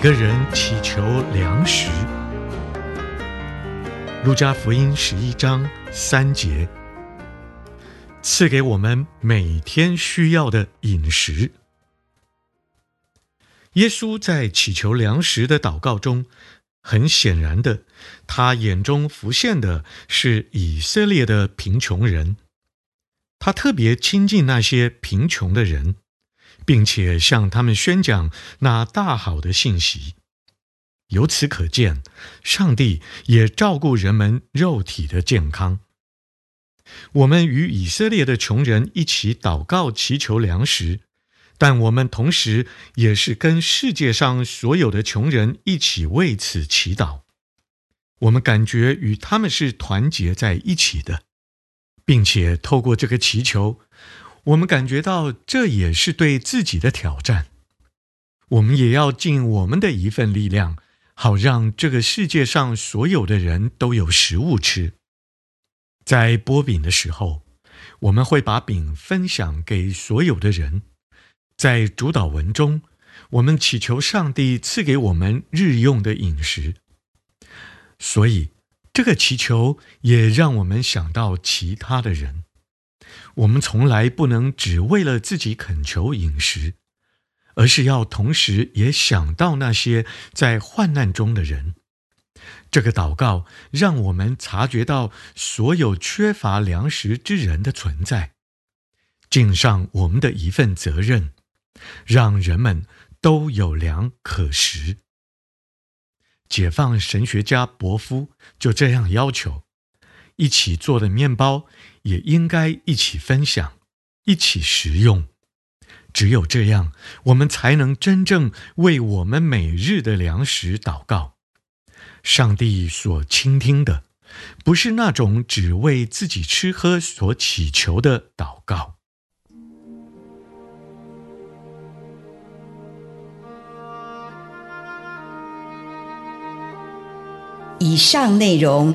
每个人祈求粮食。路加福音十一章三节。赐给我们每天需要的饮食。耶稣在祈求粮食的祷告中，很显然的，他眼中浮现的是以色列的贫穷人。他特别亲近那些贫穷的人，并且向他们宣讲那大好的信息。由此可见，上帝也照顾人们肉体的健康。我们与以色列的穷人一起祷告祈求粮食，但我们同时也是跟世界上所有的穷人一起为此祈祷。我们感觉与他们是团结在一起的，并且透过这个祈求，我们感觉到这也是对自己的挑战。我们也要尽我们的一份力量，好让这个世界上所有的人都有食物吃。在剥饼的时候，我们会把饼分享给所有的人。在主祷文中，我们祈求上帝赐给我们日用的饮食。所以，这个祈求也让我们想到其他的人。我们从来不能只为了自己恳求饮食，而是要同时也想到那些在患难中的人。这个祷告让我们察觉到所有缺乏粮食之人的存在，尽上我们的一份责任，让人们都有粮可食。解放神学家伯夫就这样要求：一起做的面包也应该一起分享，一起食用。只有这样，我们才能真正为我们每日的粮食祷告。上帝所倾听的，不是那种只为自己吃喝所祈求的祷告。以上内容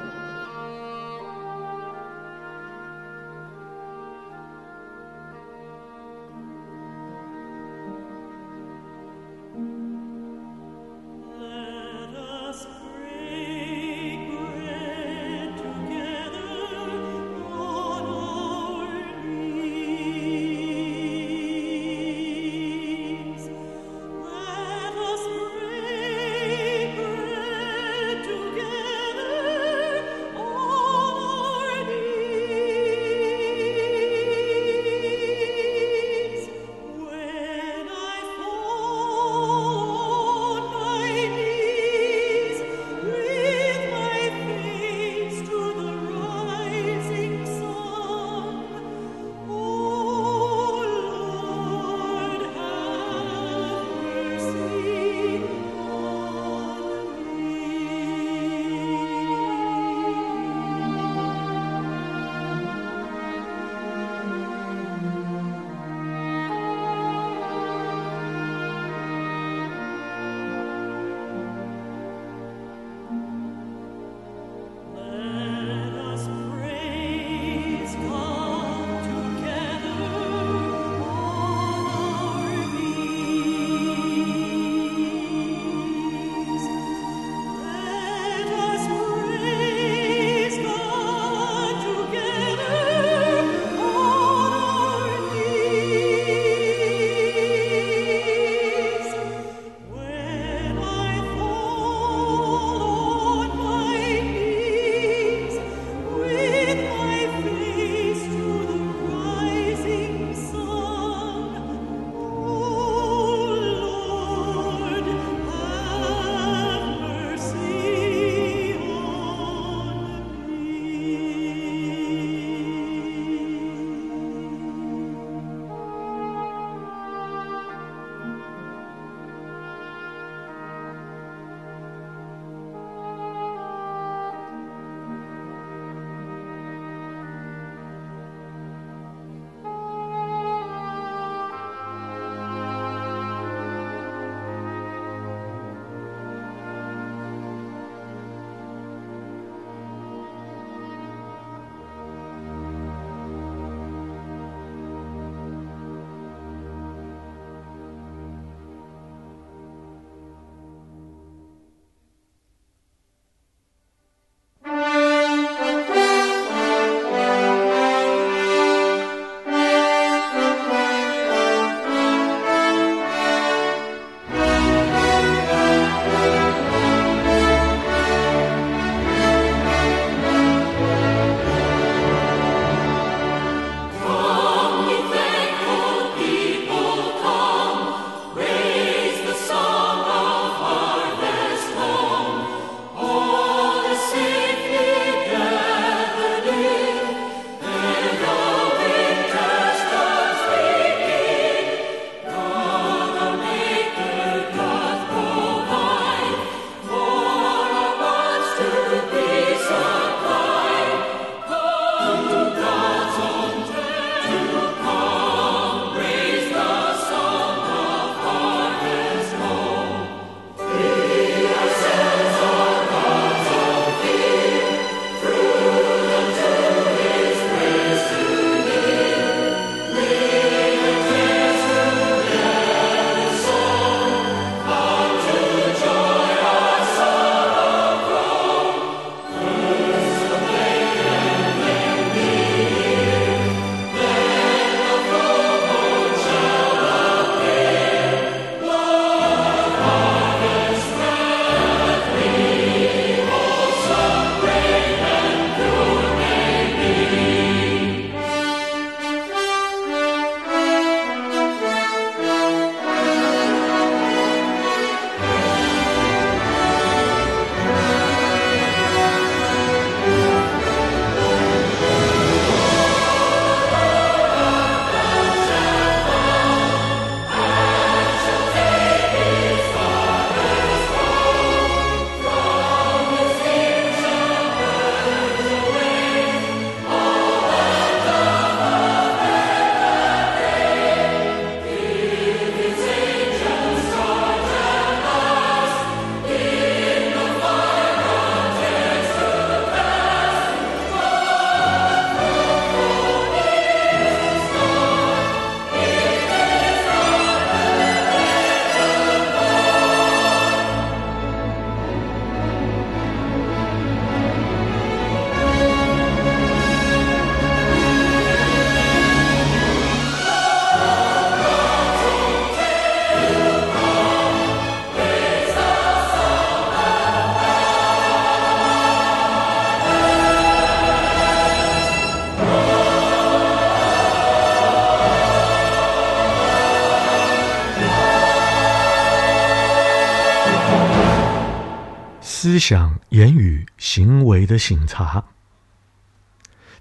思想、言语、行为的省察。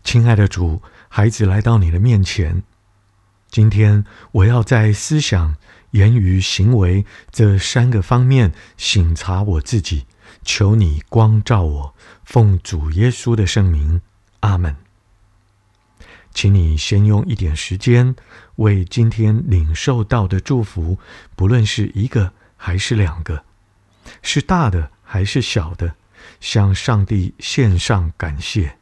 亲爱的主，孩子来到你的面前，今天我要在思想、言语、行为这三个方面省察我自己，求你光照我，奉主耶稣的圣名，阿门。请你先用一点时间，为今天领受到的祝福，不论是一个还是两个，是大的还是小的，向上帝献上感谢。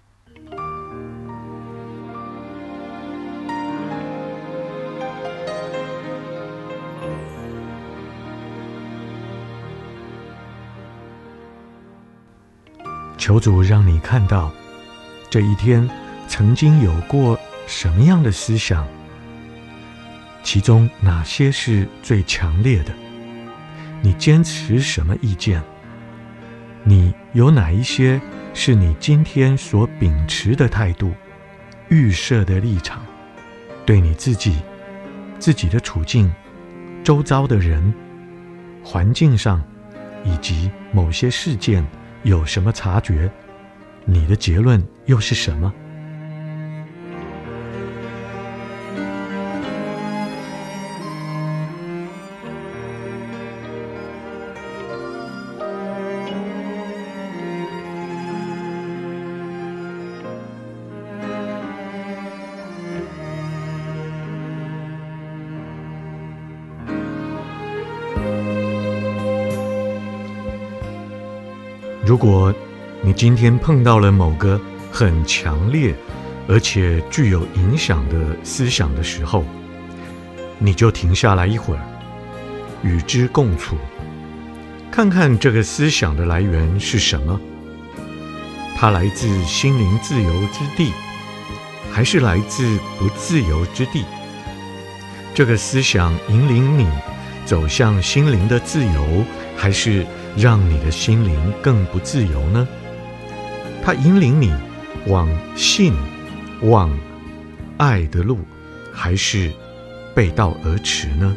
求主让你看到这一天曾经有过什么样的思想，其中哪些是最强烈的？你坚持什么意见？你有哪一些是你今天所秉持的态度、预设的立场？对你自己、自己的处境、周遭的人、环境上，以及某些事件，有什么察觉？你的结论又是什么？如果你今天碰到了某个很强烈而且具有影响的思想的时候，你就停下来一会儿，与之共处，看看这个思想的来源是什么？它来自心灵自由之地，还是来自不自由之地？这个思想引领你走向心灵的自由，还是？让你的心灵更不自由呢？它引领你往信、往爱的路，还是背道而驰呢？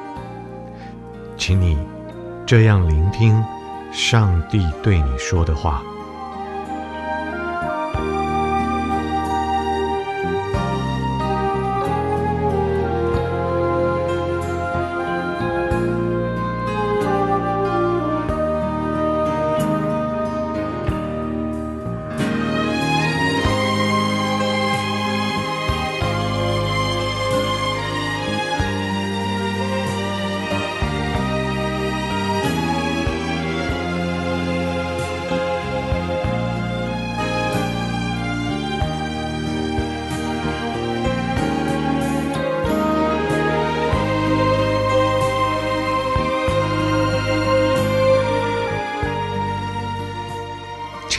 请你这样聆听上帝对你说的话。